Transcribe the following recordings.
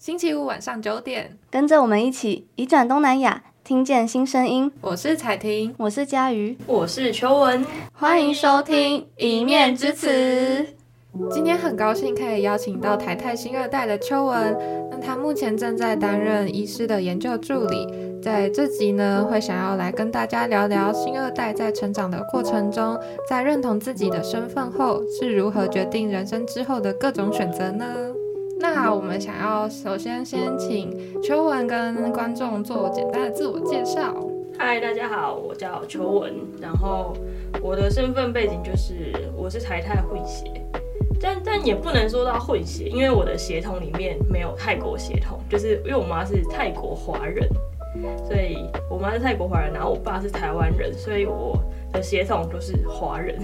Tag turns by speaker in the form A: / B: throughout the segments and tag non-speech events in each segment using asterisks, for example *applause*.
A: 星期五晚上九点，
B: 跟着我们一起移转东南亚，听见新声音。
A: 我是彩婷，
B: 我是佳瑜，
C: 我是秋文，
B: 欢迎收听《一面之词》。
A: 今天很高兴可以邀请到台泰新二代的秋文，那他目前正在担任医师的研究助理。在这集呢，会想要来跟大家聊聊新二代在成长的过程中，在认同自己的身份后，是如何决定人生之后的各种选择呢？那我们想要首先先请秋文跟观众做简单的自我介绍。
C: 嗨，大家好，我叫秋文，然后我的身份背景就是我是台泰混血，但但也不能说到混血，因为我的血统里面没有泰国血统，就是因为我妈是泰国华人，所以我妈是泰国华人，然后我爸是台湾人，所以我的协同都是华人。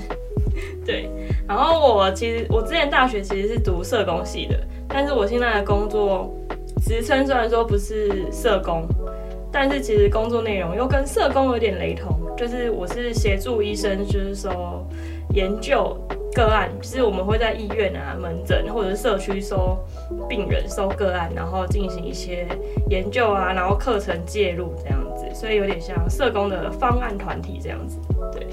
C: 对，然后我其实我之前大学其实是读社工系的。但是我现在的工作职称虽然说不是社工，但是其实工作内容又跟社工有点雷同，就是我是协助医生，就是说研究个案，就是我们会在医院啊、门诊或者社区收病人、收个案，然后进行一些研究啊，然后课程介入这样子，所以有点像社工的方案团体这样子。对，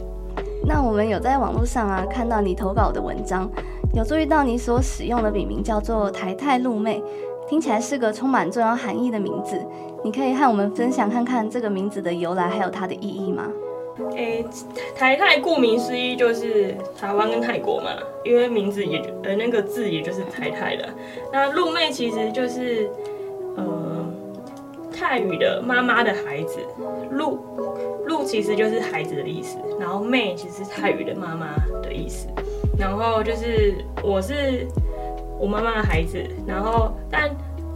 B: 那我们有在网络上啊看到你投稿的文章。有注意到你所使用的笔名叫做台泰露妹，听起来是个充满重要含义的名字。你可以和我们分享看看这个名字的由来，还有它的意义
C: 吗？诶、台泰顾名思义就是台湾跟泰国嘛，因为名字也呃那个字也就是台泰的。那露妹其实就是呃泰语的妈妈的孩子，露露其实就是孩子的意思，然后妹其实是泰语的妈妈的意思。然后就是我是我妈妈的孩子，然后但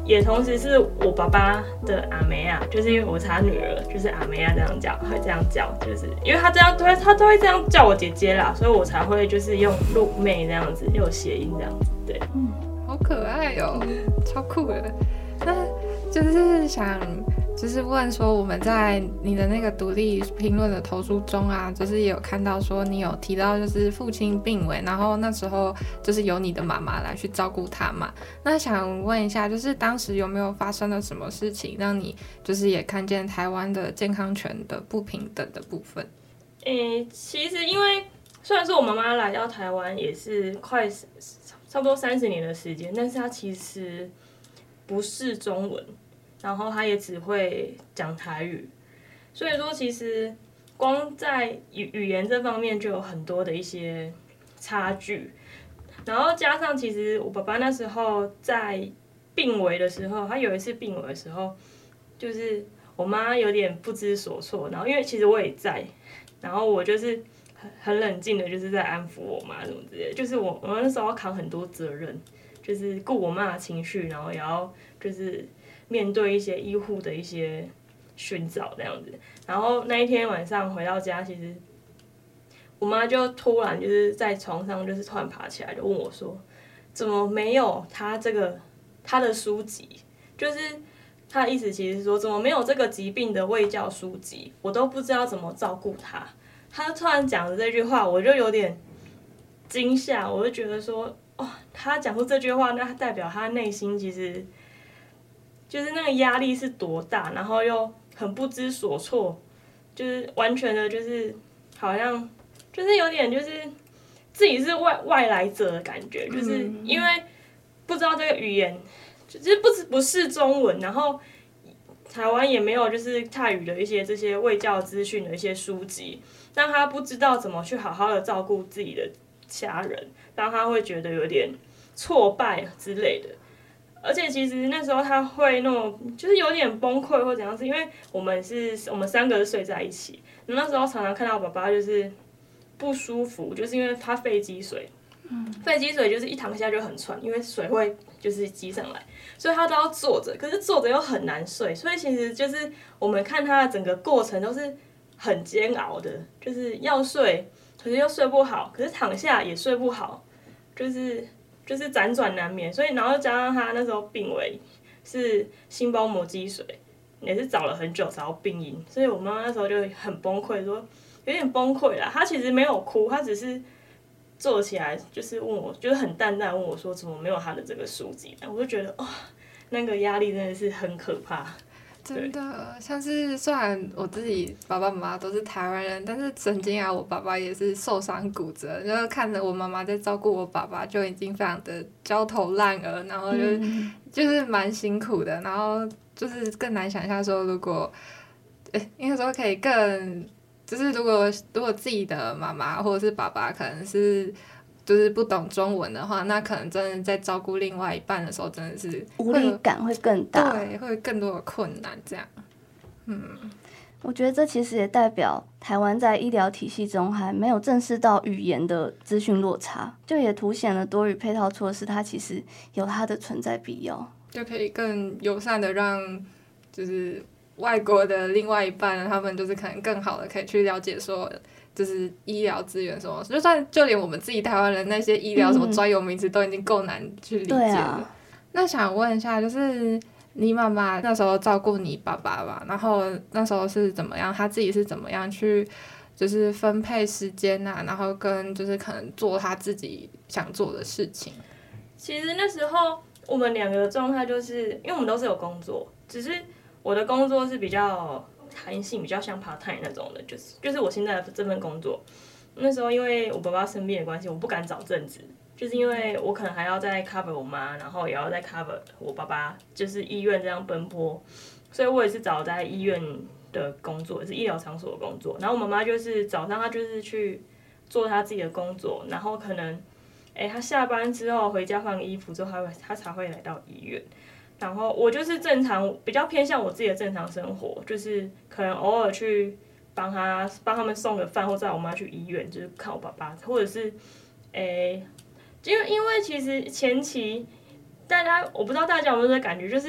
C: 也同时是我爸爸的阿梅啊，就是因为我是他女儿，就是阿梅啊这样叫，会这样叫，就是因为他这样，他他都会这样叫我姐姐啦，所以我才会就是用露妹这样子，又有谐音这样子，对，
A: 嗯，好可爱哦，超酷的，那就是想。就是问说，我们在你的那个独立评论的投书中啊，就是也有看到说你有提到，就是父亲病危，然后那时候就是由你的妈妈来去照顾他嘛。那想问一下，就是当时有没有发生了什么事情，让你就是也看见台湾的健康权的不平等的部分？
C: 诶、其实因为虽然说我妈妈来到台湾也是快差不多三十年的时间，但是她其实不是中文。然后他也只会讲台语，所以说其实光在语语言这方面就有很多的一些差距。然后加上其实我爸爸那时候在病危的时候，他有一次病危的时候，就是我妈有点不知所措。然后因为其实我也在，然后我就是很很冷静的，就是在安抚我妈什么之类。就是我我那时候要扛很多责任，就是顾我妈的情绪，然后也要就是。面对一些医护的一些寻找这样子，然后那一天晚上回到家，其实我妈就突然就是在床上，就是突然爬起来，就问我说：“怎么没有他这个他的书籍？就是他的意思其实是说，怎么没有这个疾病的卫教书籍？我都不知道怎么照顾他。”他突然讲的这句话，我就有点惊吓，我就觉得说：“哦，他讲出这句话，那代表他内心其实……”就是那个压力是多大，然后又很不知所措，就是完全的，就是好像就是有点就是自己是外外来者的感觉，就是因为不知道这个语言，就是不不是中文，然后台湾也没有就是泰语的一些这些卫教资讯的一些书籍，让他不知道怎么去好好的照顾自己的家人，让他会觉得有点挫败之类的。而且其实那时候他会那种，就是有点崩溃或怎样子，是因为我们是我们三个是睡在一起，那时候常常看到爸爸就是不舒服，就是因为他肺积水，肺积水就是一躺下就很喘，因为水会就是积上来，所以他都要坐着，可是坐着又很难睡，所以其实就是我们看他的整个过程都是很煎熬的，就是要睡，可是又睡不好，可是躺下也睡不好，就是。就是辗转难眠，所以然后加上他那时候病危是心包膜积水，也是找了很久找到病因，所以我妈妈那时候就很崩溃，说有点崩溃啦。她其实没有哭，她只是坐起来就是问我，就是很淡淡问我说怎么没有他的这个书籍，我就觉得哇、哦，那个压力真的是很可怕。
A: 真的，像是虽然我自己爸爸妈妈都是台湾人，但是曾经啊，我爸爸也是受伤骨折，然后看着我妈妈在照顾我爸爸，就已经非常的焦头烂额，然后就、嗯、就是蛮辛苦的，然后就是更难想象说，如果，诶，应该说可以更，就是如果如果自己的妈妈或者是爸爸可能是。就是不懂中文的话，那可能真的在照顾另外一半的时候，真的是
B: 无力感会更大，
A: 对，会更多的困难。这样，嗯，
B: 我觉得这其实也代表台湾在医疗体系中还没有正视到语言的资讯落差，就也凸显了多语配套措施它其实有它的存在必要，
A: 就可以更友善的让就是外国的另外一半，他们就是可能更好的可以去了解说。就是医疗资源什么，就算就连我们自己台湾人那些医疗什么专有名词都已经够难去理解了。那想问一下，就是你妈妈那时候照顾你爸爸吧，然后那时候是怎么样？她自己是怎么样去就是分配时间呐、啊？然后跟就是可能做她自己想做的事情。
C: 其实那时候我们两个的状态就是，因为我们都是有工作，只是我的工作是比较。弹性比较像 part time 那种的，就是就是我现在的这份工作。那时候因为我爸爸生病的关系，我不敢找正职，就是因为我可能还要再 cover 我妈，然后也要再 cover 我爸爸，就是医院这样奔波，所以我也是找在医院的工作，也是医疗场所的工作。然后我妈妈就是早上她就是去做她自己的工作，然后可能，哎，她下班之后回家换个衣服之后，她会她才会来到医院。然后我就是正常，比较偏向我自己的正常生活，就是可能偶尔去帮他帮他们送个饭，或载我妈去医院，就是看我爸爸，或者是，诶，因为因为其实前期大家我不知道大家有没有这感觉，就是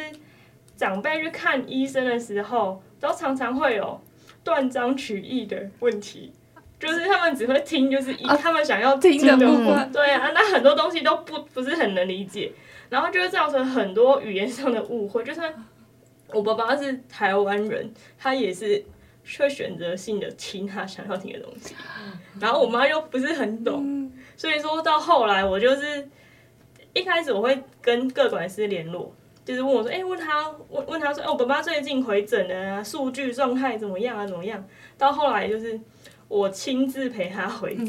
C: 长辈去看医生的时候，都常常会有断章取义的问题，就是他们只会听，就是以他们想要听的部分，对啊，那很多东西都不不是很能理解。然后就会造成很多语言上的误会，就算我爸爸是台湾人，他也是会选择性的听他想要听的东西，然后我妈又不是很懂，所以说到后来我就是一开始我会跟各管师联络，就是问我说，哎，问他问问他说，哎，我爸爸最近回诊了啊，数据状态怎么样啊，怎么样？到后来就是。我亲自陪他回诊，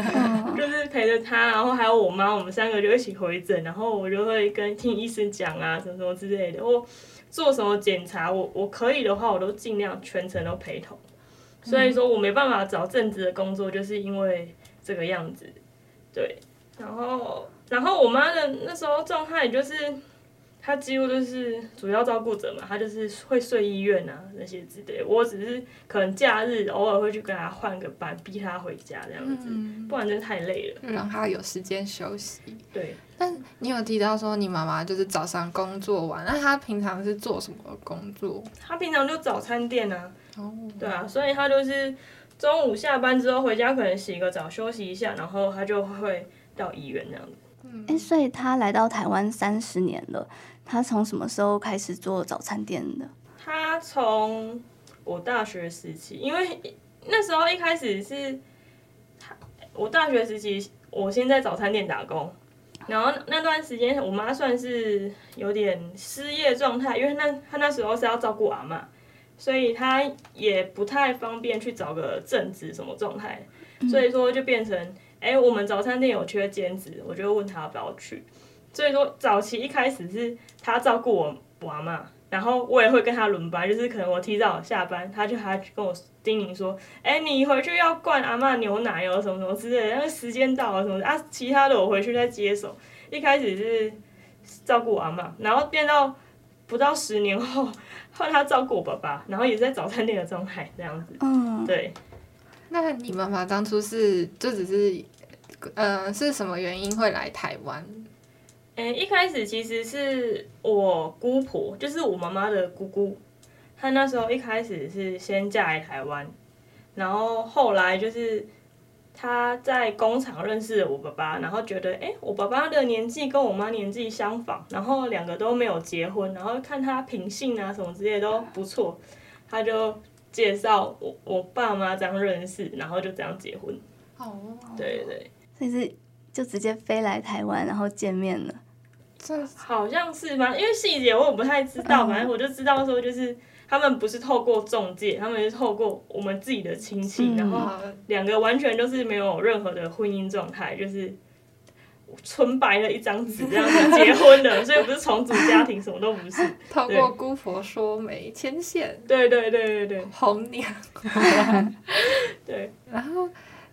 C: *laughs* 就是陪着他，然后还有我妈，我们三个就一起回诊，然后我就会跟听医生讲啊，什么什么之类的，或做什么检查，我我可以的话，我都尽量全程都陪同。所以说我没办法找正职的工作，就是因为这个样子，对。然后，然后我妈的那时候状态就是。他几乎就是主要照顾者嘛，他就是会睡医院啊那些之类的。我只是可能假日偶尔会去跟他换个班，逼他回家这样子，嗯、不然真的太累了。
A: 让他有时间休息。
C: 对。
A: 但你有提到说你妈妈就是早上工作完，那她平常是做什么工作？
C: 她平常就早餐店啊。哦。对啊，所以她就是中午下班之后回家，可能洗个澡休息一下，然后她就会到医院这样子。
B: 嗯。哎，所以他来到台湾三十年了。他从什么时候开始做早餐店的？
C: 他从我大学时期，因为那时候一开始是，我大学时期，我先在早餐店打工，然后那段时间我妈算是有点失业状态，因为那她那时候是要照顾阿嬷，所以她也不太方便去找个正职什么状态，所以说就变成，哎、欸，我们早餐店有缺兼职，我就问他要不要去。所以说，早期一开始是他照顾我娃嘛，然后我也会跟他轮班，就是可能我提早下班，他就还跟我叮咛说：“哎、欸，你回去要灌阿嬷牛奶哦，什么什么之类的，那个时间到了什么的啊，其他的我回去再接手。”一开始是照顾我阿嬷，然后变到不到十年后换他照顾我爸爸，然后也是在早餐店的状态这样子。嗯，对。
A: 那你妈妈当初是就只是，嗯、呃，是什么原因会来台湾？
C: 嗯，一开始其实是我姑婆，就是我妈妈的姑姑，她那时候一开始是先嫁来台湾，然后后来就是她在工厂认识了我爸爸，然后觉得诶，我爸爸的年纪跟我妈年纪相仿，然后两个都没有结婚，然后看他品性啊什么之类都不错，他就介绍我我爸妈这样认识，然后就这样结婚。哦，对对，
B: 所以是就直接飞来台湾，然后见面了。
A: 这
C: 好像是吧，因为细节我也不太知道，反正我就知道说就是。他们不是透过中介，他们是透过我们自己的亲戚，嗯、然后两个完全都是没有任何的婚姻状态，就是纯白的一张纸这样子结婚的，*laughs* 所以不是重组家庭，什么都不是。
A: 透过姑婆说媒牵线，
C: 对对对对对，
A: 红娘。*laughs*
C: 对，
A: 然后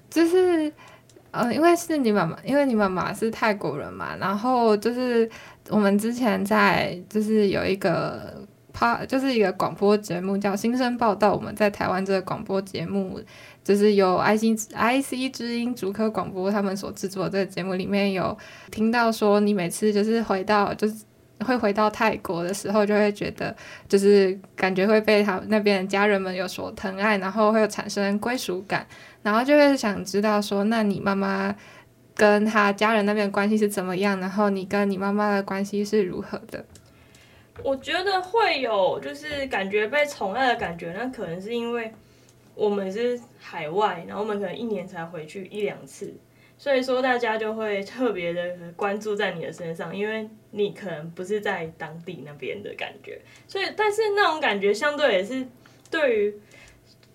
A: 就是呃，因为是你妈妈，因为你妈妈是泰国人嘛，然后就是我们之前在就是有一个。它就是一个广播节目，叫《新生报道》。我们在台湾这个广播节目，就是由 IC IC 之音竹科广播他们所制作这个节目里面有听到说，你每次就是回到就是会回到泰国的时候，就会觉得就是感觉会被他那边的家人们有所疼爱，然后会有产生归属感，然后就会想知道说，那你妈妈跟他家人那边关系是怎么样？然后你跟你妈妈的关系是如何的？
C: 我觉得会有，就是感觉被宠爱的感觉，那可能是因为我们是海外，然后我们可能一年才回去一两次，所以说大家就会特别的关注在你的身上，因为你可能不是在当地那边的感觉，所以但是那种感觉相对也是对于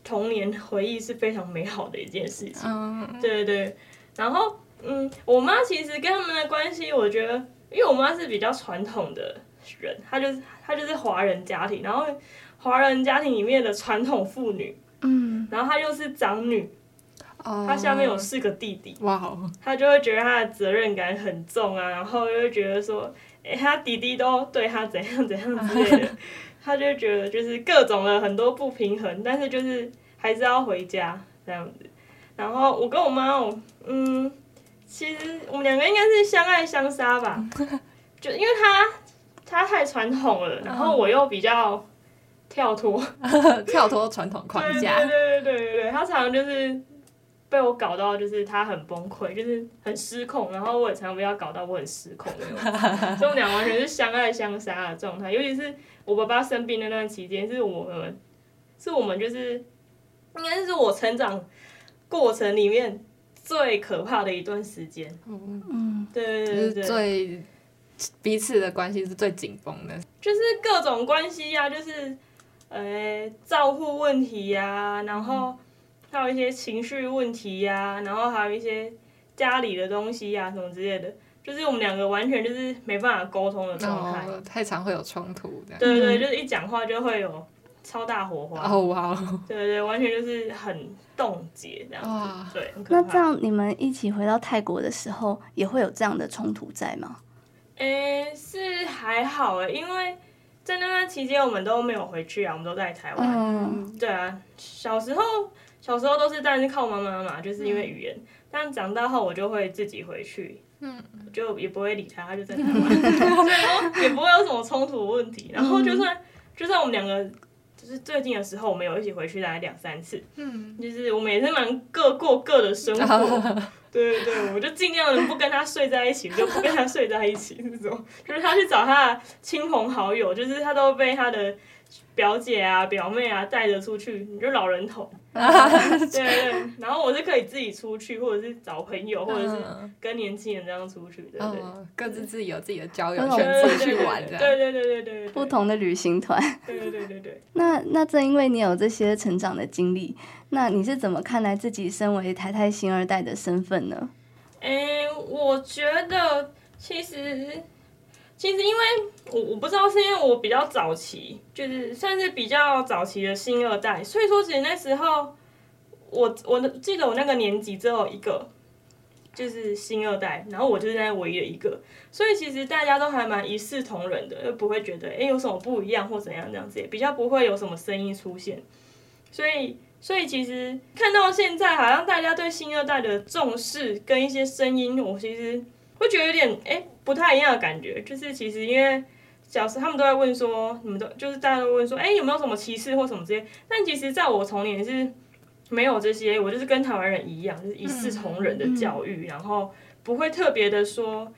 C: 童年回忆是非常美好的一件事情。嗯，对对对。然后嗯，我妈其实跟他们的关系，我觉得，因为我妈是比较传统的。人，她就是她就是华人家庭，然后华人家庭里面的传统妇女，嗯，然后她又是长女，哦，她下面有四个弟弟，哇哦，他就会觉得他的责任感很重啊，然后又会觉得说，哎，他弟弟都对他怎样怎样之类的，*laughs* 他就觉得就是各种的很多不平衡，但是就是还是要回家这样子。然后我跟我妈，嗯，其实我们两个应该是相爱相杀吧，*laughs* 就因为他。他太传统了，然后我又比较跳脱，*laughs*
A: 跳脱传统框架。
C: 对对对对对对，他常常就是被我搞到，就是他很崩溃，就是很失控，然后我也常常被他搞到我很失控那种。*laughs* 所以我们俩完全是相爱相杀的状态，尤其是我爸爸生病那段期间，是我们，是我们就是应该是我成长过程里面最可怕的一段时间。嗯嗯，对对对对，
A: 最。彼此的关系是最紧绷的，
C: 就是各种关系呀、啊，就是，呃，照护问题呀、啊，然后还有一些情绪问题呀、啊，然后还有一些家里的东西呀、啊，什么之类的，就是我们两个完全就是没办法沟通的状态、哦，
A: 太常会有冲突的。
C: 对对，就是一讲话就会有超大火花。
A: 哦哇！
C: 对对，完全就是很冻结这样子。哇对，
B: 那这样你们一起回到泰国的时候，也会有这样的冲突在吗？
C: 诶、欸，是还好诶，因为在那段期间我们都没有回去啊，我们都在台湾。嗯，对啊，小时候小时候都是但是靠妈妈嘛，就是因为语言。嗯、但长大后我就会自己回去，嗯，就也不会理他，他就在台湾，*laughs* 也不会有什么冲突问题。然后就算就算我们两个就是最近的时候，我们有一起回去大概两三次，嗯，就是我们也是蛮各过各的生活。*laughs* 对对对，我就尽量的不跟他睡在一起，就不跟他睡在一起那种。就是他去找他的亲朋好友，就是他都被他的表姐啊、表妹啊带着出去，你就老人头。*laughs* 对对对，然后我是可以自己出去，或者是找朋友，或者是跟年轻人这样出去，对对，对。
A: 各自自己有自己的交友圈，出去玩的。
C: 对对对对对。
B: 不同的旅行团。
C: 对对对对对。*laughs*
B: 那那正因为你有这些成长的经历。那你是怎么看待自己身为台泰星二代的身份呢？
C: 诶、欸，我觉得其实其实因为我我不知道是因为我比较早期，就是算是比较早期的星二代，所以说其实那时候我我记得我那个年级只有一个就是星二代，然后我就是那唯一的一个，所以其实大家都还蛮一视同仁的，又不会觉得哎、有什么不一样或怎样这样子，也比较不会有什么声音出现，所以。所以其实看到现在，好像大家对星二代的重视跟一些声音，我其实会觉得有点哎、不太一样的感觉。就是其实因为小时候他们都在问说，你们都就是大家都问说，哎、欸、有没有什么歧视或什么之类。但其实在我童年是没有这些，我就是跟台湾人一样，就是一视同仁的教育，然后不会特别的说，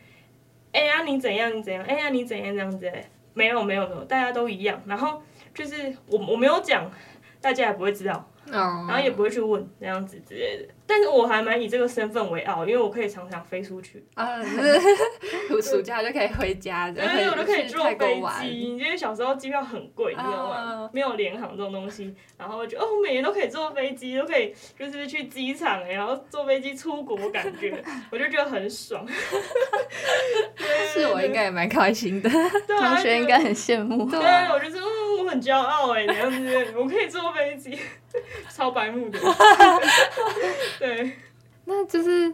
C: 哎呀你怎样你怎样，哎呀你怎样这样子，没有没有没有，大家都一样。然后就是我我没有讲。大家也不会知道，
A: 哦，
C: 然后也不会去问这样子之类的。但是我还蛮以这个身份为傲，因为我可以常常飞出去。
A: 啊，就是 *laughs* 暑假就可以回家，*laughs*
C: 对，我都可以坐飞机。
A: 因
C: 为小时候机票很贵，你知道吗？没有 *laughs* 联航这种东西，然后我觉得哦，每年都可以坐飞机，都可以就是去机场，然后坐飞机出国，感觉我就觉得很爽。
A: 是我应该也蛮开心的，
B: 同学应该很羡慕。
C: 对，我就是嗯，我很骄傲哎，这样子我可以坐飞机，超白目的。对，
A: 那就是，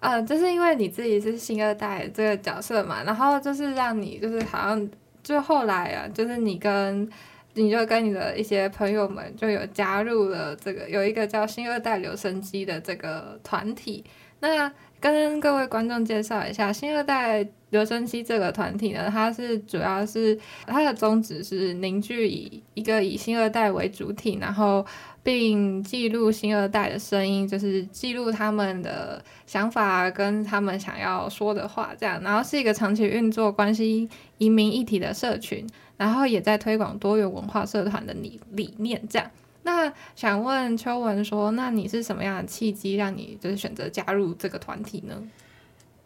A: 呃，就是因为你自己是星二代这个角色嘛，然后就是让你就是好像就后来啊，就是你跟你就跟你的一些朋友们就有加入了这个有一个叫星二代留声机的这个团体。那跟各位观众介绍一下，星二代留声机这个团体呢，它是主要是它的宗旨是凝聚以一个以星二代为主体，然后。并记录星二代的声音，就是记录他们的想法跟他们想要说的话，这样。然后是一个长期运作、关心移民议题的社群，然后也在推广多元文化社团的理理念，这样。那想问秋文说，那你是什么样的契机让你就是选择加入这个团体呢？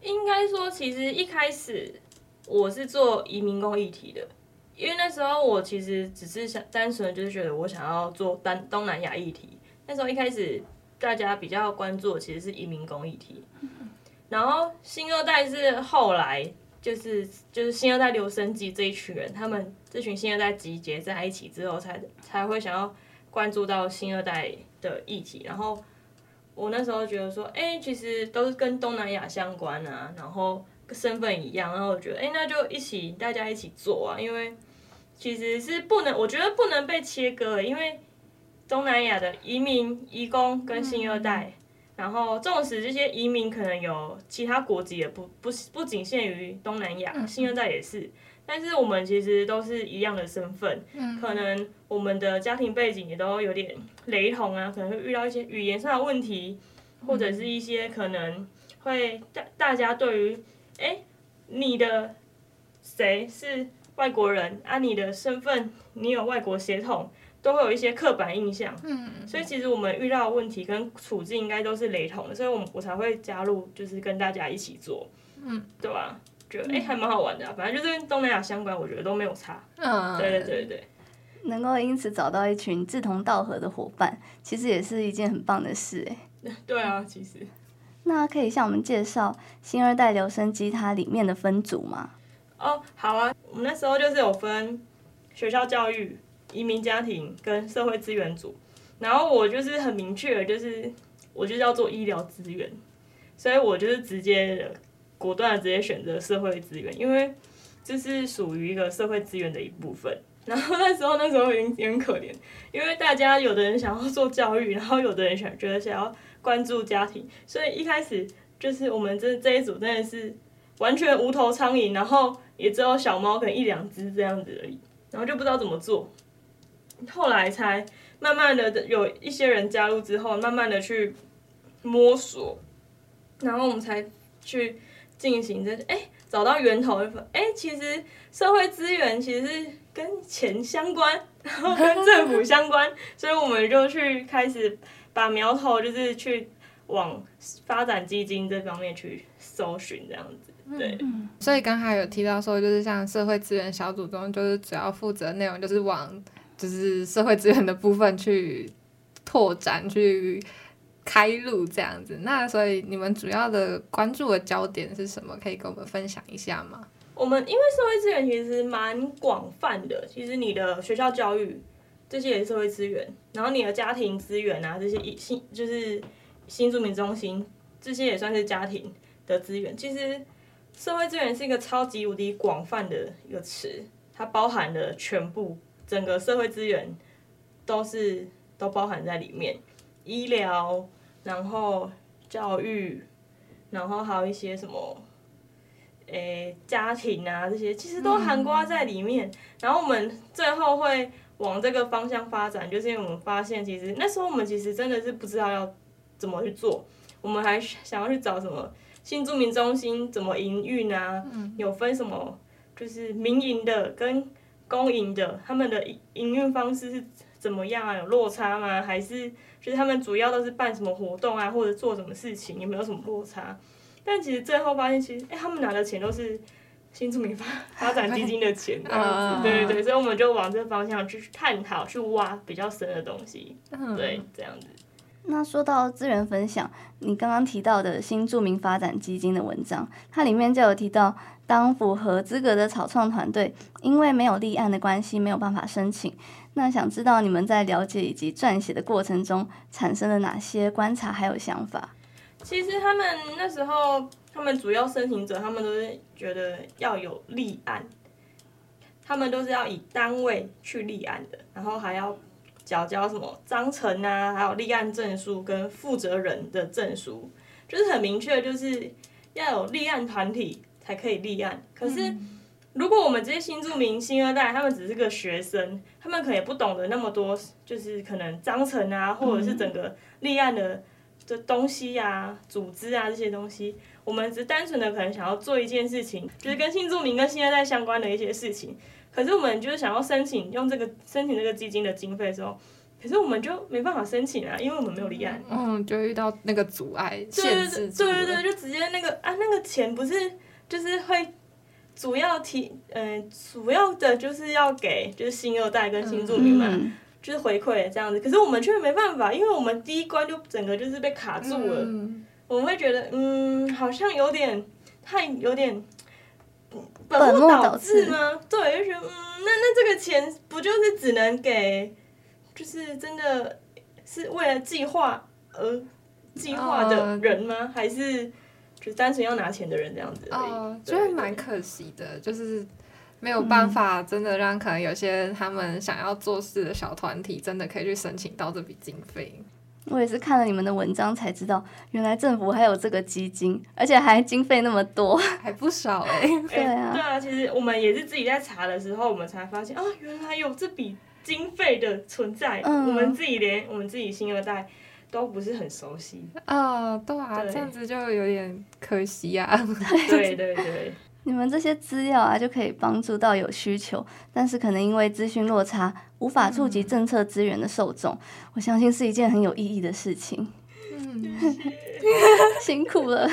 C: 应该说，其实一开始我是做移民工议题的。因为那时候我其实只是想单纯就是觉得我想要做单东南亚议题。那时候一开始大家比较关注的其实是移民工议题，*laughs* 然后新二代是后来就是就是新二代留声机这一群人，他们这群新二代集结在一起之后才才会想要关注到新二代的议题。然后我那时候觉得说，哎，其实都是跟东南亚相关啊，然后。身份一样，然后我觉得，哎，那就一起，大家一起做啊，因为其实是不能，我觉得不能被切割，因为东南亚的移民、移工跟新二代，嗯、然后纵使这些移民可能有其他国籍，也不不不仅限于东南亚，新二代也是，但是我们其实都是一样的身份，嗯、可能我们的家庭背景也都有点雷同啊，可能会遇到一些语言上的问题，或者是一些可能会大大家对于哎，你的谁是外国人啊？你的身份，你有外国血统，都会有一些刻板印象。嗯，所以其实我们遇到的问题跟处境应该都是雷同的，所以我我才会加入，就是跟大家一起做。嗯，对吧？觉得哎，还蛮好玩的啊，反正就是跟东南亚相关，我觉得都没有差。嗯，对对对对。
B: 能够因此找到一群志同道合的伙伴，其实也是一件很棒的事哎。
C: 对啊，其实。
B: 那可以向我们介绍星二代留声机它里面的分组吗？
C: 哦，好啊，我们那时候就是有分学校教育、移民家庭跟社会资源组，然后我就是很明确，就是我就是要做医疗资源，所以我就是直接果断的直接选择社会资源，因为这是属于一个社会资源的一部分。然后那时候那时候也也很可怜，因为大家有的人想要做教育，然后有的人想觉得想要。关注家庭，所以一开始就是我们这这一组真的是完全无头苍蝇，然后也只有小猫可能一两只这样子而已，然后就不知道怎么做。后来才慢慢的有一些人加入之后，慢慢的去摸索，然后我们才去进行这哎找到源头，哎其实社会资源其实跟钱相关，然后跟政府相关，所以我们就去开始。把苗头就是去往发展基金这方面去搜寻，这样子，对。
A: 嗯、所以刚才有提到说，就是像社会资源小组中，就是主要负责内容就是往就是社会资源的部分去拓展、去开路这样子。那所以你们主要的关注的焦点是什么？可以跟我们分享一下吗？
C: 我们因为社会资源其实蛮广泛的，其实你的学校教育。这些也是社会资源，然后你的家庭资源啊，这些新就是新住民中心，这些也算是家庭的资源。其实社会资源是一个超级无敌广泛的一个词，它包含了全部整个社会资源都是都包含在里面，医疗，然后教育，然后还有一些什么，诶家庭啊这些，其实都涵盖在里面。然后我们最后会。往这个方向发展，就是因为我们发现，其实那时候我们其实真的是不知道要怎么去做，我们还想要去找什么新住民中心怎么营运啊，嗯、有分什么就是民营的跟公营的，他们的营运方式是怎么样啊？有落差吗？还是就是他们主要都是办什么活动啊，或者做什么事情，有没有什么落差？但其实最后发现，其实哎、欸，他们拿的钱都是新住民发发展基金的钱，这样子，对对对，所以我们就往这个方向去探讨，去挖比较深的东西，对，这样子。
B: 那说到资源分享，你刚刚提到的新著名发展基金的文章，它里面就有提到，当符合资格的草创团队因为没有立案的关系，没有办法申请。那想知道你们在了解以及撰写的过程中，产生了哪些观察还有想法？
C: 其实他们那时候，他们主要申请者，他们都是觉得要有立案，他们都是要以单位去立案的，然后还要。缴交什么章程啊，还有立案证书跟负责人的证书，就是很明确，就是要有立案团体才可以立案。可是，如果我们这些新住民、新二代，他们只是个学生，他们可能也不懂得那么多，就是可能章程啊，或者是整个立案的的东西啊、组织啊这些东西，我们只单纯的可能想要做一件事情，就是跟新住民跟新二代相关的一些事情。可是我们就是想要申请用这个申请这个基金的经费的时候，可是我们就没办法申请啊，因为我们没有立案。
A: 嗯，就遇到那个阻碍，限制。
C: 对对对，就直接那个啊，那个钱不是就是会主要提，嗯、呃，主要的就是要给就是新二代跟新住民嘛，嗯、就是回馈这样子。可是我们却没办法，因为我们第一关就整个就是被卡住了。嗯、我们会觉得，嗯，好像有点太有点。本末倒置吗？对，就觉得嗯，那那这个钱不就是只能给，就是真的是为了计划而计划的人吗？呃、还是就单纯要拿钱的人这样子而已？哦、呃，
A: 就是蛮可惜的，就是没有办法真的让可能有些他们想要做事的小团体真的可以去申请到这笔经费。
B: 我也是看了你们的文章才知道，原来政府还有这个基金，而且还经费那么多，*laughs*
A: 还不少哎、欸。*laughs*
B: 对啊，
C: 对啊，其实我们也是自己在查的时候，我们才发现啊，原来有这笔经费的存在。嗯、我们自己连我们自己新二代都不是很熟悉。
A: 啊、哦，对啊，对这样子就有点可惜呀、啊。
C: 对对对。
B: 你们这些资料啊，就可以帮助到有需求，但是可能因为资讯落差，无法触及政策资源的受众。嗯、我相信是一件很有意义的事情。嗯，*laughs* 辛苦了。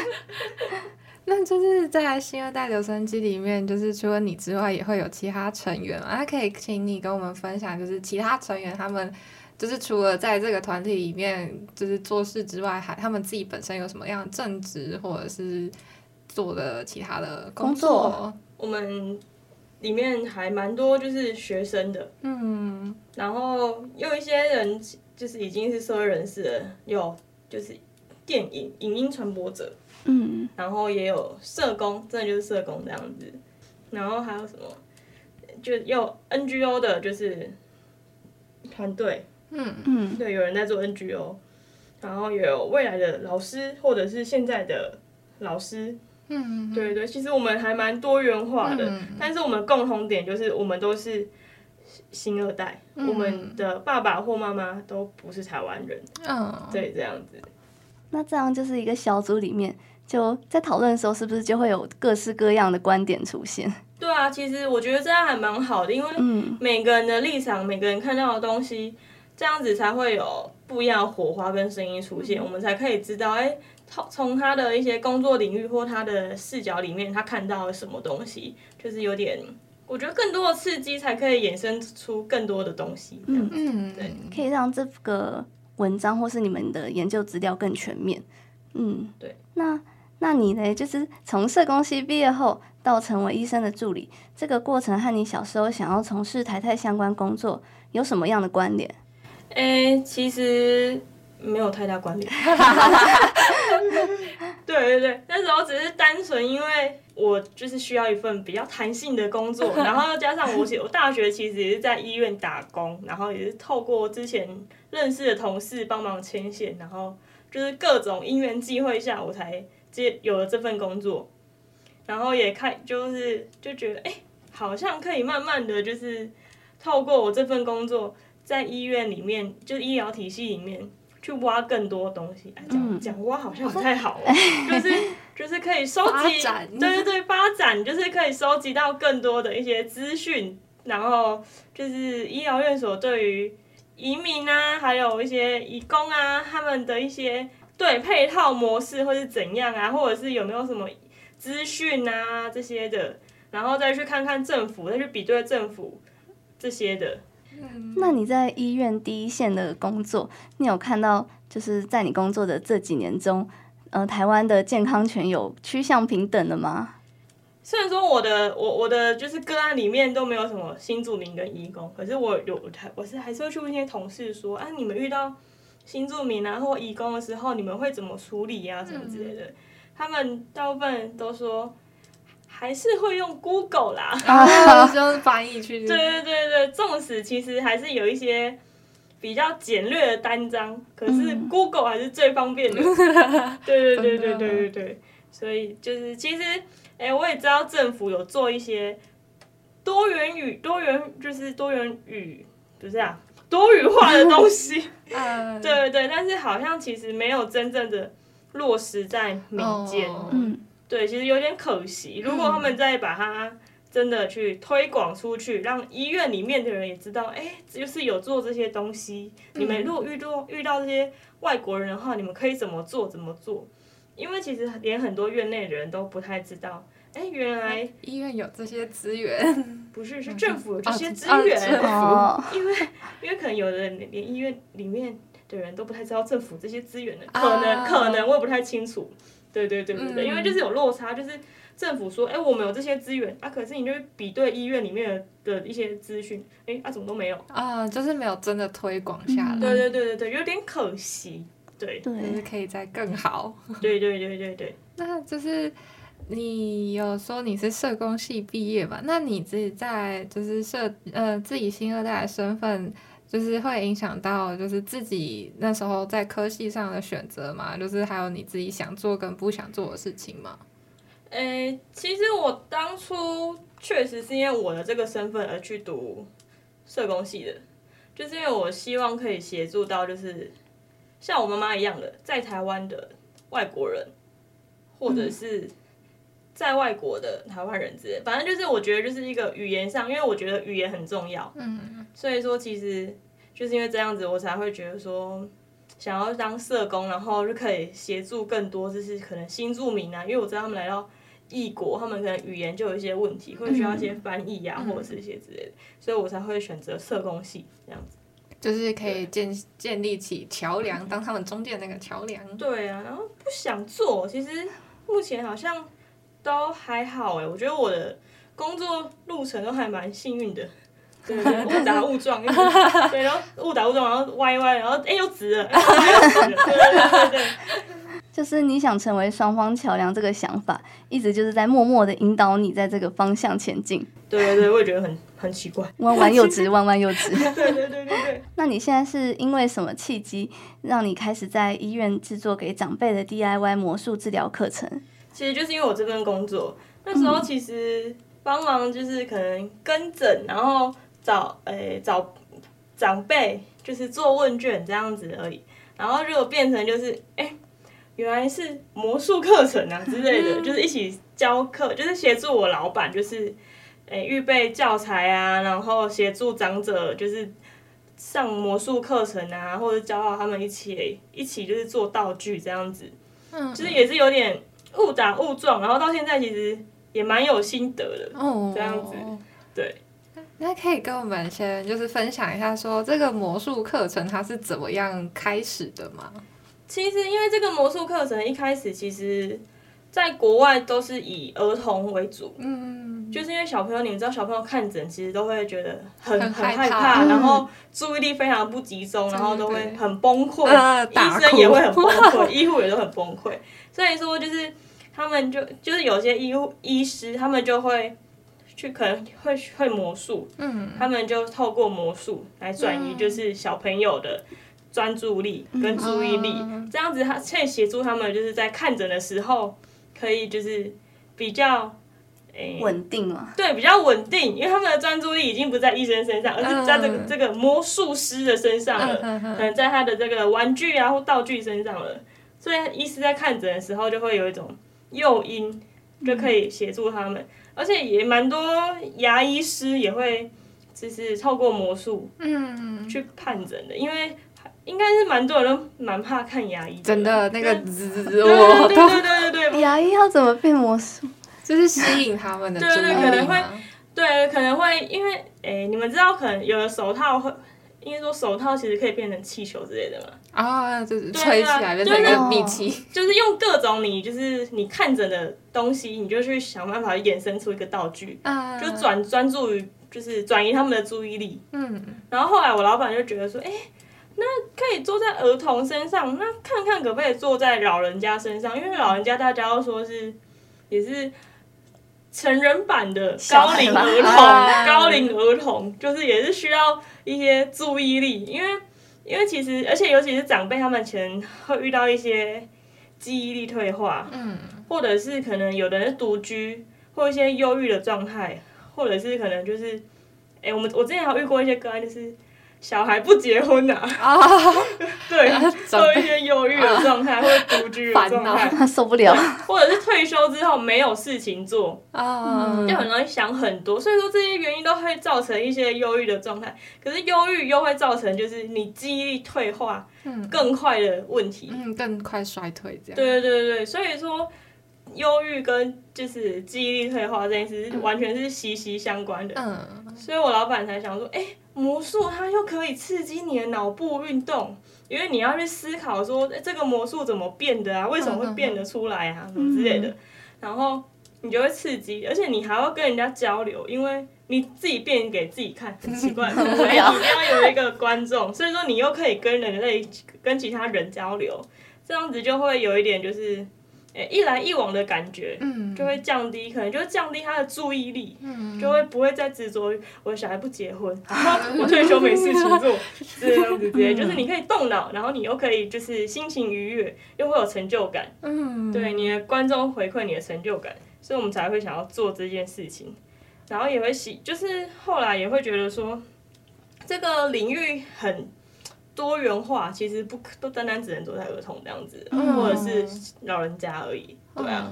B: *laughs*
A: 那就是在新二代留声机里面，就是除了你之外，也会有其他成员啊，可以请你跟我们分享，就是其他成员他们就是除了在这个团体里面就是做事之外，还他们自己本身有什么样的正职或者是。做的其他的工作，工作
C: 我们里面还蛮多，就是学生的，嗯，然后有一些人就是已经是社会人士了，有就是电影影音传播者，嗯，然后也有社工，真的就是社工这样子，然后还有什么，就有 NGO 的，就是团队，嗯。嗯，对，有人在做 NGO，然后也有未来的老师或者是现在的老师。嗯，对对，其实我们还蛮多元化的，嗯、但是我们共同点就是我们都是新二代，嗯、我们的爸爸或妈妈都不是台湾人。嗯，对，这样子。
B: 那这样就是一个小组里面，就在讨论的时候，是不是就会有各式各样的观点出现？*laughs*
C: 对啊，其实我觉得这样还蛮好的，因为每个人的立场，嗯、每个人看到的东西，这样子才会有不一样的火花跟声音出现，嗯、我们才可以知道，哎。从他的一些工作领域或他的视角里面，他看到了什么东西，就是有点，我觉得更多的刺激才可以衍生出更多的东西。嗯嗯，对，
B: 可以让这个文章或是你们的研究资料更全面。嗯，
C: 对。
B: 那那你呢？就是从社工系毕业后到成为医生的助理，这个过程和你小时候想要从事台泰相关工作有什么样的关联？
C: 诶、欸，其实。没有太大关联，对 *laughs* 对 *laughs* 对，那时候只是单纯因为我就是需要一份比较弹性的工作，然后又加上我我大学其实也是在医院打工，然后也是透过之前认识的同事帮忙牵线，然后就是各种因缘际会下，我才接有了这份工作，然后也看就是就觉得哎，好像可以慢慢的就是透过我这份工作，在医院里面就医疗体系里面。去挖更多东西，讲讲挖好像不太好，*laughs* 就是就是可以收集，对对对，发展就是可以收集到更多的一些资讯，然后就是医疗院所对于移民啊，还有一些移工啊，他们的一些对配套模式会是怎样啊，或者是有没有什么资讯啊这些的，然后再去看看政府，再去比对政府这些的。
B: 嗯，那你在医院第一线的工作，你有看到就是在你工作的这几年中，呃，台湾的健康权有趋向平等的吗？
C: 虽然说我的我我的就是个案里面都没有什么新住民跟义工，可是我有我是还是会去问一些同事说，啊，你们遇到新住民啊或义工的时候，你们会怎么处理呀、啊，什么之类的？嗯、他们大部分都说还是会用 Google 啦，
A: 啊，*laughs* 就是翻译去。
C: 对对对对，纵使其实还是有一些比较简略的单张，可是 Google 还是最方便的。*laughs* 嗯、对对对对对对对，所以就是其实。哎、欸，我也知道政府有做一些多元语、多元就是多元语，不是啊，多语化的东西。*laughs* 嗯，对对对，但是好像其实没有真正的落实在民间。嗯，对，其实有点可惜。如果他们再把它真的去推广出去，让医院里面的人也知道，哎、欸，就是有做这些东西。你们如果遇到遇到这些外国人的话，你们可以怎么做？怎么做？因为其实连很多院内的人都不太知道，哎，原来
A: 医院有这些资源，
C: 不是，是政府有这些资源。哦，因为因为可能有的人连医院里面的人都不太知道政府这些资源的，可能可能我也不太清楚。对对对对对，因为就是有落差，就是政府说，哎，我们有这些资源啊，可是你就比对医院里面的一些资讯，哎，啊，怎么都没有
A: 啊，就是没有真的推广下来。
C: 对对对对对，有点可惜。对，
A: 就是可以再更好。*laughs*
C: 对对对对对。
A: 那就是你有说你是社工系毕业嘛？那你自己在就是社呃自己新二代的身份，就是会影响到就是自己那时候在科系上的选择嘛？就是还有你自己想做跟不想做的事情嘛？
C: 诶、欸，其实我当初确实是因为我的这个身份而去读社工系的，就是因为我希望可以协助到就是。像我妈妈一样的，在台湾的外国人，或者是在外国的台湾人之类，反正就是我觉得就是一个语言上，因为我觉得语言很重要，嗯，所以说其实就是因为这样子，我才会觉得说想要当社工，然后就可以协助更多，就是可能新住民啊，因为我知道他们来到异国，他们可能语言就有一些问题，会需要一些翻译呀，或者是一些之类的，所以我才会选择社工系这样子。
A: 就是可以建建立起桥梁，当他们中间那个桥梁。
C: 对啊，然后不想做，其实目前好像都还好哎，我觉得我的工作路程都还蛮幸运的，*laughs* 误打误撞，*laughs* 对，然后误打误撞，然后歪歪，然后哎又直了，哎又直了，*laughs* 对对对对。
B: 就是你想成为双方桥梁这个想法，一直就是在默默的引导你在这个方向前进。
C: 对对对，我也觉得很很奇怪，
B: 弯弯又直，弯弯又直。
C: 对对对对对。
B: 那你现在是因为什么契机，让你开始在医院制作给长辈的 DIY 魔术治疗课程？
C: 其实就是因为我这份工作，那时候其实帮忙就是可能跟诊，然后找诶、欸、找长辈，就是做问卷这样子而已。然后如果变成就是哎。欸原来是魔术课程啊之类的，就是一起教课，就是协助我老板，就是诶预备教材啊，然后协助长者就是上魔术课程啊，或者教到他们一起一起就是做道具这样子，嗯，就是也是有点误打误撞，然后到现在其实也蛮有心得的哦，这样子，对。
A: 那可以跟我们先就是分享一下，说这个魔术课程它是怎么样开始的吗？
C: 其实，因为这个魔术课程一开始，其实在国外都是以儿童为主，嗯，就是因为小朋友，你们知道，小朋友看诊其实都会觉得很很害怕，然后注意力非常不集中，然后都会很崩溃，医生也会很崩溃，*laughs* 医护也都很崩溃。所以说，就是他们就就是有些医护医师，他们就会去可能会会魔术，嗯，他们就透过魔术来转移，就是小朋友的。专注力跟注意力，嗯、这样子他可以协助他们，就是在看诊的时候，可以就是比较诶
B: 稳定嘛。
C: 对，比较稳定，因为他们的专注力已经不在医生身上，而是在这个、嗯、这个魔术师的身上了，嗯、可能在他的这个玩具啊或道具身上了。所以医师在看诊的时候，就会有一种诱因，就可以协助他们，嗯、而且也蛮多牙医师也会。就是透过魔术嗯去看诊的，因为应该是蛮多人都蛮怕看牙医的，
A: 真的那个滋滋滋，
C: 对对对对对对，
B: 牙医要怎么变魔术？
A: 就是吸引他们的注意，
C: 对对，可能会对，可能会因为诶，你们知道，可能有的手套会。应该说手套其实可以变成气球之类的嘛？
A: 啊，就是吹起来变成一个秘器，
C: 就是用各种你就是你看着的东西，你就去想办法衍生出一个道具，啊、就转专注于就是转移他们的注意力。嗯，然后后来我老板就觉得说，哎、欸，那可以坐在儿童身上，那看看可不可以坐在老人家身上，因为老人家大家都说是也是。成人版的高龄儿童，高龄儿童就是也是需要一些注意力，因为因为其实而且尤其是长辈他们前会遇到一些记忆力退化，嗯，或者是可能有的人是独居，或一些忧郁的状态，或者是可能就是，哎、欸，我们我之前还有遇过一些个案就是。小孩不结婚呐，啊，*laughs* 对，做一些忧郁的状态，或者独居的状态，*laughs*
B: 受不了，
C: 或者是退休之后没有事情做，啊，就很容易想很多，所以说这些原因都会造成一些忧郁的状态。可是忧郁又会造成就是你记忆力退化，更快的问题，
A: 嗯，更快衰退这样。
C: 对对对对，所以说忧郁跟就是记忆力退化这件事完全是息息相关的。嗯，所以我老板才想说，哎。魔术它又可以刺激你的脑部运动，因为你要去思考说，欸、这个魔术怎么变的啊？为什么会变得出来啊？什么之类的，然后你就会刺激，而且你还要跟人家交流，因为你自己变给自己看很奇怪，*laughs* 所以你一定要有一个观众，所以说你又可以跟人类、跟其他人交流，这样子就会有一点就是。欸、一来一往的感觉，嗯，就会降低，可能就会降低他的注意力，嗯，就会不会再执着于我的小孩不结婚，*laughs* 然后我退休没事情做，*laughs* 这样子之类，就是你可以动脑，然后你又可以就是心情愉悦，又会有成就感，嗯，对，你的观众回馈你的成就感，所以我们才会想要做这件事情，然后也会喜，就是后来也会觉得说，这个领域很。多元化其实不不单单只能做在儿童这样子，嗯、或者是老人家而已，对啊。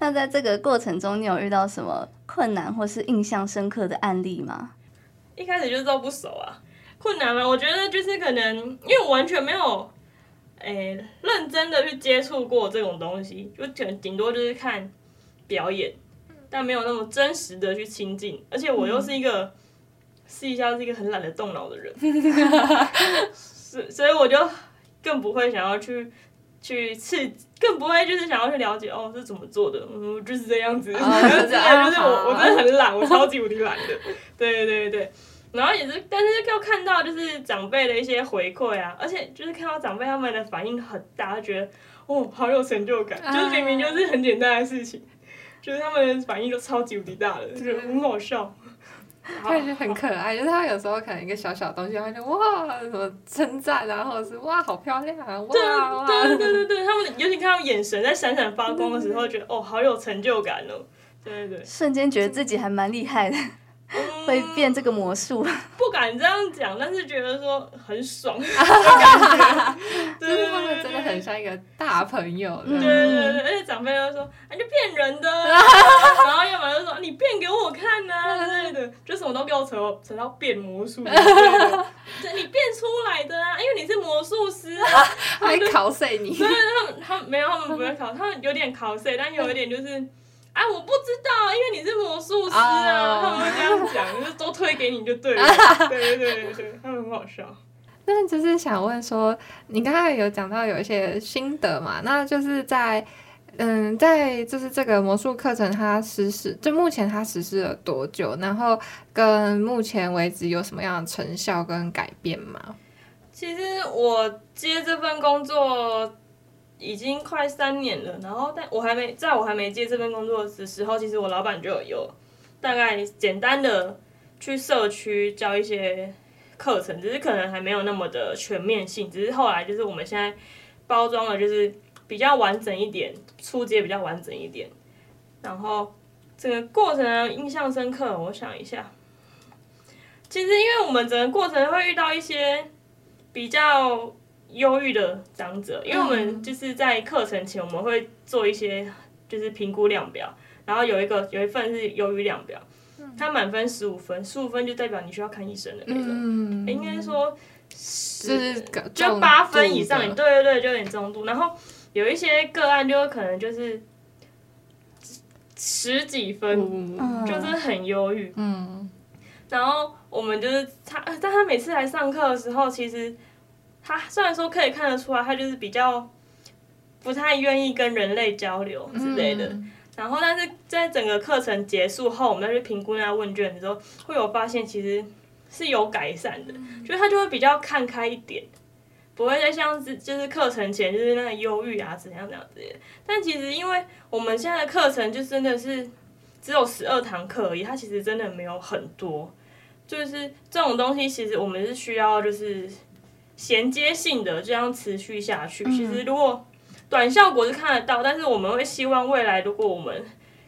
B: 那在这个过程中，你有遇到什么困难或是印象深刻的案例吗？
C: 一开始就是都不熟啊，困难吗？我觉得就是可能因为我完全没有诶、欸、认真的去接触过这种东西，就可能顶多就是看表演，但没有那么真实的去亲近，而且我又是一个试一下是一个很懒得动脑的人。*laughs* 所所以我就更不会想要去去刺，更不会就是想要去了解哦是怎么做的，嗯，就是这样子，哦、*laughs* 就是就是我我真的很懒，我超级无敌懒的，*laughs* 对对对，然后也是，但是要看到就是长辈的一些回馈啊，而且就是看到长辈他们的反应很大，觉得哦好有成就感，就是明明就是很简单的事情，就是他们的反应都超级无敌大的，就是很好笑。
A: 他就很可爱，就是他有时候可能一个小小东西，他就哇什么称赞啊，或者是哇好漂亮啊，哇
C: 对哇。对对对对，他们尤其看到眼神在闪闪发光的时候，觉得哦好有成就感哦，对对对，
B: 瞬间觉得自己还蛮厉害的。会变这个魔术，*laughs*
C: 不敢这样讲，但是觉得说很爽，*laughs* *laughs*
A: 就是他们真的很像一个大朋友。
C: 对对对，而且长辈都说，啊，就骗人的，然后要么就说你变给我看呐之类的，就什么都给我扯扯到变魔术，对，你变出来的啊，因为你是魔术师啊，
A: 还考谁你？
C: 对，他们他们没有，他们不会考，他们有点考谁，但有一点就是。啊，我不知道，因为你是魔术师啊，oh. 他们会这样讲，*laughs* 就是都推给你就对了，*laughs* 对对对对，他们很好笑。
A: 那就是想问说，你刚刚有讲到有一些心得嘛？那就是在嗯，在就是这个魔术课程它实施，就目前它实施了多久？然后跟目前为止有什么样的成效跟改变吗？
C: 其实我接这份工作。已经快三年了，然后但我还没在我还没接这份工作的时候，其实我老板就有大概简单的去社区教一些课程，只是可能还没有那么的全面性。只是后来就是我们现在包装的就是比较完整一点，初阶比较完整一点。然后整个过程印象深刻，我想一下，其实因为我们整个过程会遇到一些比较。忧郁的长者，因为我们就是在课程前，我们会做一些就是评估量表，然后有一个有一份是忧郁量表，他满分十五分，十五分就代表你需要看医生的那种。
A: 嗯，
C: 应该说
A: 是
C: 就八分以上，对对对，就有点重度。然后有一些个案就可能就是十几分，嗯、就是很忧郁。嗯，然后我们就是他，但他每次来上课的时候，其实他虽然说可以看得出来，他就是比较不太愿意跟人类交流之类的。嗯然后，但是在整个课程结束后，我们再去评估那问卷的时候，会有发现其实是有改善的，就是他就会比较看开一点，不会再像是就是课程前就是那个忧郁啊怎样怎样之类的。但其实因为我们现在的课程就真的是只有十二堂课而已，它其实真的没有很多，就是这种东西其实我们是需要就是衔接性的这样持续下去。其实如果短效果是看得到，但是我们会希望未来，如果我们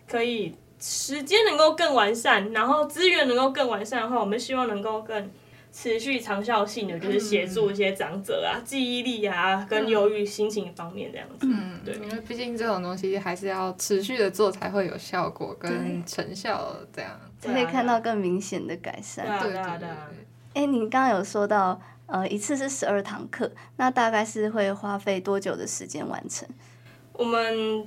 C: 可以时间能够更完善，然后资源能够更完善的话，我们希望能够更持续长效性的，就是协助一些长者啊，记忆力啊，跟忧郁心情方面这样子。嗯，对，
A: 因为毕竟这种东西还是要持续的做才会有效果跟成效，这样
B: 才可以看到更明显的改善。
C: 对对对。
B: 哎，你刚刚有说到。呃，一次是十二堂课，那大概是会花费多久的时间完成？
C: 我们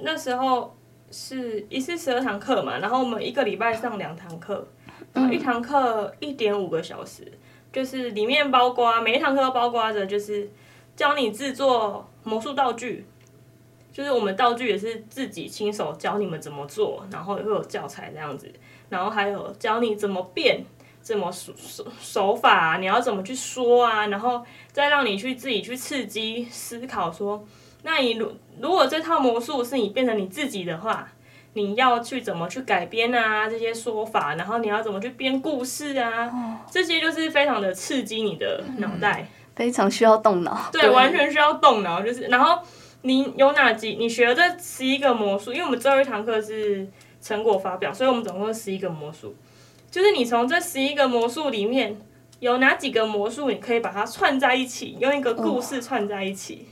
C: 那时候是一次十二堂课嘛，然后我们一个礼拜上两堂课，然后一堂课一点五个小时，就是里面包括每一堂课都包括着，就是教你制作魔术道具，就是我们道具也是自己亲手教你们怎么做，然后也会有教材这样子，然后还有教你怎么变。怎么手手手法啊？你要怎么去说啊？然后再让你去自己去刺激思考说，那你如如果这套魔术是你变成你自己的话，你要去怎么去改编啊？这些说法，然后你要怎么去编故事啊？哦、这些就是非常的刺激你的脑袋，
B: 嗯、非常需要动脑。
C: 对，对完全需要动脑。就是然后你有哪几？你学了这十一个魔术，因为我们最后一堂课是成果发表，所以我们总共十一个魔术。就是你从这十一个魔术里面有哪几个魔术，你可以把它串在一起，用一个故事串在一起，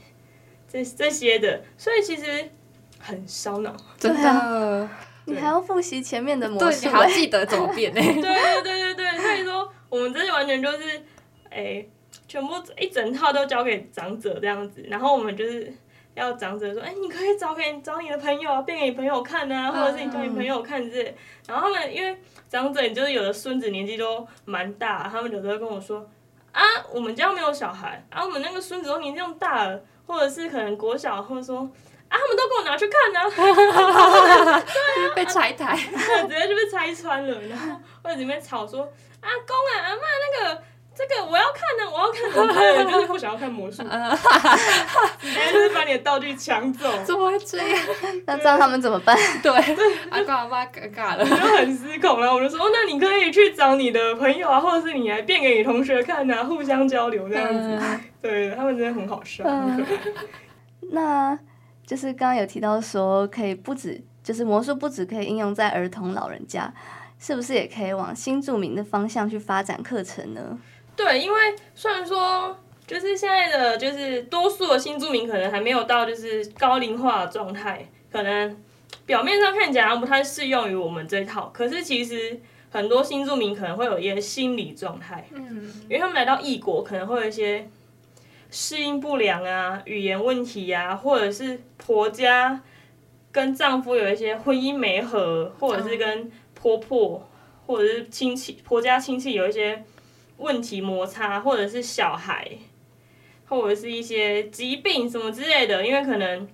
C: 这这些的，所以其实很烧脑，
A: 真的。
B: 你还要复习前面的魔术，
A: 对，你还要记得怎么变呢？
C: 对对对对对，所以说我们这里完全就是，哎、欸，全部一整套都交给长者这样子，然后我们就是。要长者说，哎、欸，你可以找给找你的朋友，变给你朋友看啊，或者是你叫你朋友看这。嗯、然后他们因为长者，就是有的孙子年纪都蛮大，他们有的会跟我说，啊，我们家没有小孩，啊，我们那个孙子都年纪那么大了，或者是可能国小，或者说，啊，他们都给我拿去看呢、啊，对
A: 啊，被拆台，*laughs* *laughs*
C: 直接就被拆穿了，然后或者里面吵说，阿公啊，阿妈那个。这个我要看呢，我要看，对，就是不想要看魔术，*laughs* 直接就是把你的道具抢走。*laughs*
A: 怎么会这样？
B: 那知道他们怎么办？
A: 对，阿公阿妈尴尬了，
C: 就很失控了。我就说，哦，那你可以去找你的朋友啊，或者是你来变给你同学看啊，互相交流这样子。嗯、对，他们真的很好笑。
B: 嗯、那就是刚刚有提到说，可以不止，就是魔术不止可以应用在儿童、老人家，是不是也可以往新著名的方向去发展课程呢？
C: 对，因为虽然说就是现在的就是多数的新住民可能还没有到就是高龄化的状态，可能表面上看起来不太适用于我们这一套，可是其实很多新住民可能会有一些心理状态，嗯，因为他们来到异国可能会有一些适应不良啊、语言问题啊，或者是婆家跟丈夫有一些婚姻没和，或者是跟婆婆或者是亲戚婆家亲戚有一些。问题摩擦，或者是小孩，或者是一些疾病什么之类的，因为可能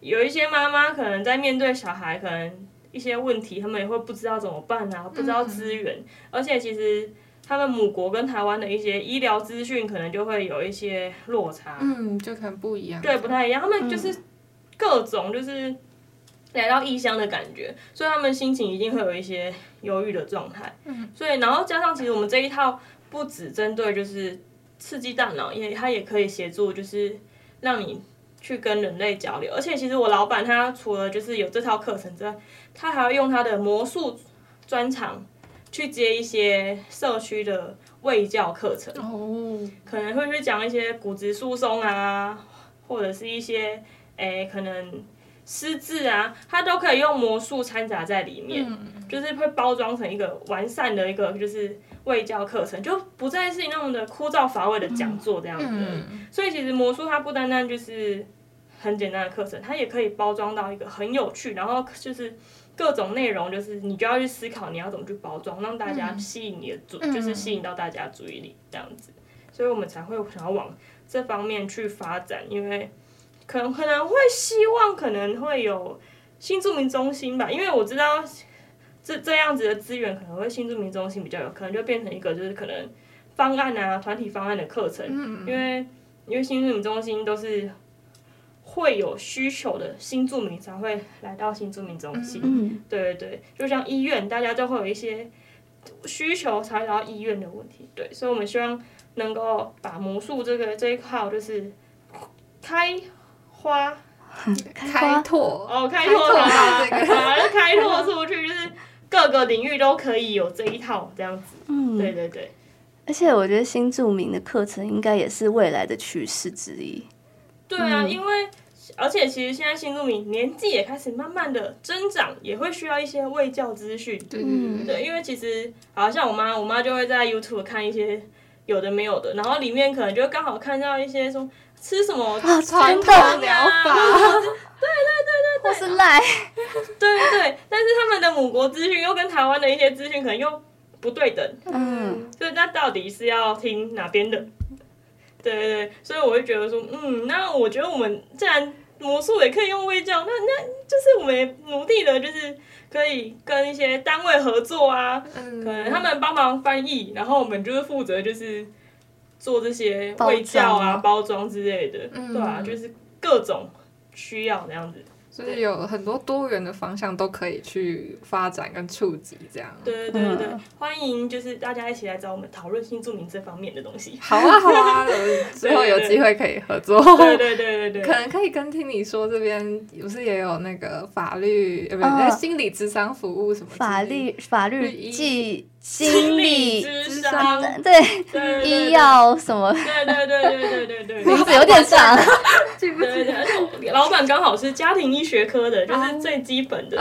C: 有一些妈妈可能在面对小孩，可能一些问题，他们也会不知道怎么办啊，不知道资源，而且其实他们母国跟台湾的一些医疗资讯，可能就会有一些落差，
A: 嗯，就可能不一样，
C: 对，不太一样，他们就是各种就是来到异乡的感觉，所以他们心情一定会有一些忧郁的状态，嗯，所以然后加上其实我们这一套。不只针对就是刺激大脑，也它也可以协助，就是让你去跟人类交流。而且其实我老板他除了就是有这套课程之外，他还要用他的魔术专长去接一些社区的卫教课程。哦，可能会去讲一些骨质疏松啊，或者是一些诶、欸、可能失智啊，它都可以用魔术掺杂在里面，嗯、就是会包装成一个完善的一个就是卫教课程，就不再是那么的枯燥乏味的讲座这样子。所以其实魔术它不单单就是很简单的课程，它也可以包装到一个很有趣，然后就是。各种内容就是你就要去思考你要怎么去包装，让大家吸引你的注，嗯、就是吸引到大家注意力这样子，所以我们才会想要往这方面去发展，因为可能可能会希望可能会有新著名中心吧，因为我知道这这样子的资源可能会新住民中心比较有可能就变成一个就是可能方案啊团体方案的课程，嗯、因为因为新住民中心都是。会有需求的新住民才会来到新住民中心，嗯、对对对，就像医院，大家都会有一些需求才来到医院的问题，对，所以我们希望能够把魔术这个这一块就是开花 *laughs*
A: 开拓
C: 哦，开拓了，把它开拓出去，就是各个领域都可以有这一套这样子，嗯，对对对，
B: 而且我觉得新住民的课程应该也是未来的趋势之一，
C: 对啊，嗯、因为。而且其实现在新住民年纪也开始慢慢的增长，也会需要一些卫教资讯。对对对，对，因为其实好像我妈，我妈就会在 YouTube 看一些有的没有的，然后里面可能就刚好看到一些说吃什么传统疗法，对对对对对，
B: 或是赖，*laughs*
C: 对对对，但是他们的母国资讯又跟台湾的一些资讯可能又不对等，嗯，所以那到底是要听哪边的？对对对，所以我会觉得说，嗯，那我觉得我们既然魔术也可以用微教，那那就是我们努力的，就是可以跟一些单位合作啊，嗯、可能他们帮忙翻译，然后我们就是负责就是做这些微教啊、包装之类的，嗯、对啊，就是各种需要那样子。
A: 所以有很多多元的方向都可以去发展跟触及，这样。
C: 对对对对，嗯、欢迎就是大家一起来找我们讨论新住民这方面的东西。
A: 好啊好啊，*laughs* 之后有机会可以合作。
C: 对对对对对，
A: 可能可以跟听你说这边不是也有那个法律呃不对，心理智商服务什么
B: 法律法律记。
C: 心理智商，
B: 对，医药什么？
C: 对对对对对对对，*laughs*
B: 名字有
C: 点长。*laughs* 对，老板刚好是家庭医学科的，就是最基本的。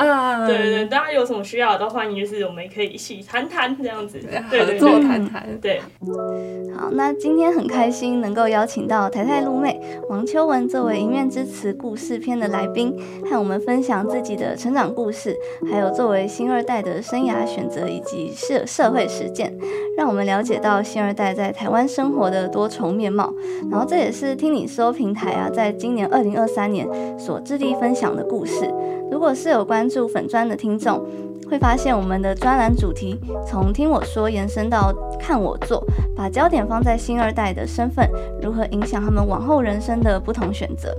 C: 对对对，大家有什么需要都欢迎，就是我们可以一起谈谈这样子，合
A: 作谈谈。对，
B: 好，那今天很开心能够邀请到台泰露妹王秋文作为一面之词故事篇的来宾，和我们分享自己的成长故事，还有作为新二代的生涯选择以及社。社会实践，让我们了解到新二代在台湾生活的多重面貌。然后这也是听你说平台啊，在今年二零二三年所致力分享的故事。如果是有关注粉砖的听众，会发现我们的专栏主题从听我说延伸到看我做，把焦点放在新二代的身份如何影响他们往后人生的不同选择。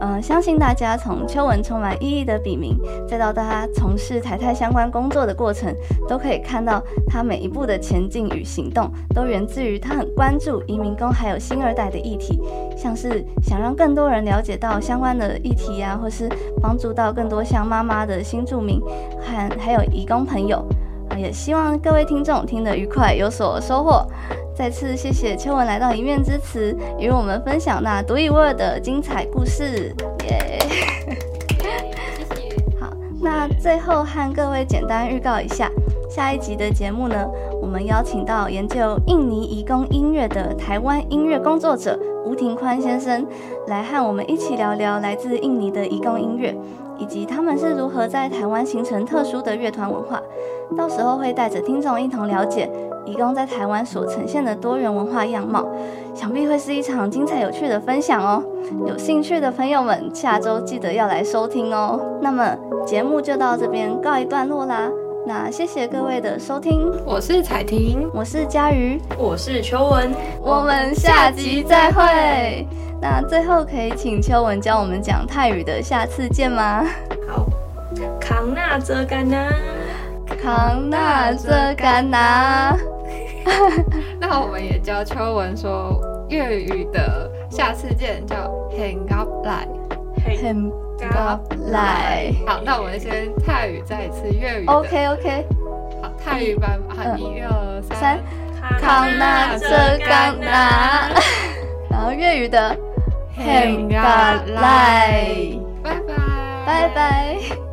B: 嗯，相信大家从秋文充满意义的笔名，再到大家从事台泰相关工作的过程，都可以看到他每一步的前进与行动，都源自于他很关注移民工还有新二代的议题，像是想让更多人了解到相关的议题啊，或是帮助到更多像妈妈的新住民，还还有移工朋友。也希望各位听众听得愉快，有所收获。再次谢谢秋文来到一面之词，与我们分享那独一无二的精彩故事。耶、yeah！谢谢。好，那最后和各位简单预告一下，下一集的节目呢，我们邀请到研究印尼移工音乐的台湾音乐工作者吴庭宽先生，来和我们一起聊聊来自印尼的移工音乐。以及他们是如何在台湾形成特殊的乐团文化，到时候会带着听众一同了解移工在台湾所呈现的多元文化样貌，想必会是一场精彩有趣的分享哦。有兴趣的朋友们，下周记得要来收听哦。那么节目就到这边告一段落啦。那谢谢各位的收听，
A: 我是彩婷，
B: 我是佳瑜，
C: 我是秋文，
B: 我们下集再会。那最后可以请秋文教我们讲泰语的下次见吗？
C: 好，康纳泽干呐，
B: 康纳泽干呐。*laughs*
A: 那我们也教秋文说粤语的下次见叫 hang up lại，hẹn gặp lại。好，那我们先泰语再一次粤语。
B: OK OK。
A: 好，泰语版，好，一二三，
B: 康纳泽干呐。*laughs* 然后粤语的 hẹn gặp lại，
A: 拜拜。
B: 拜拜。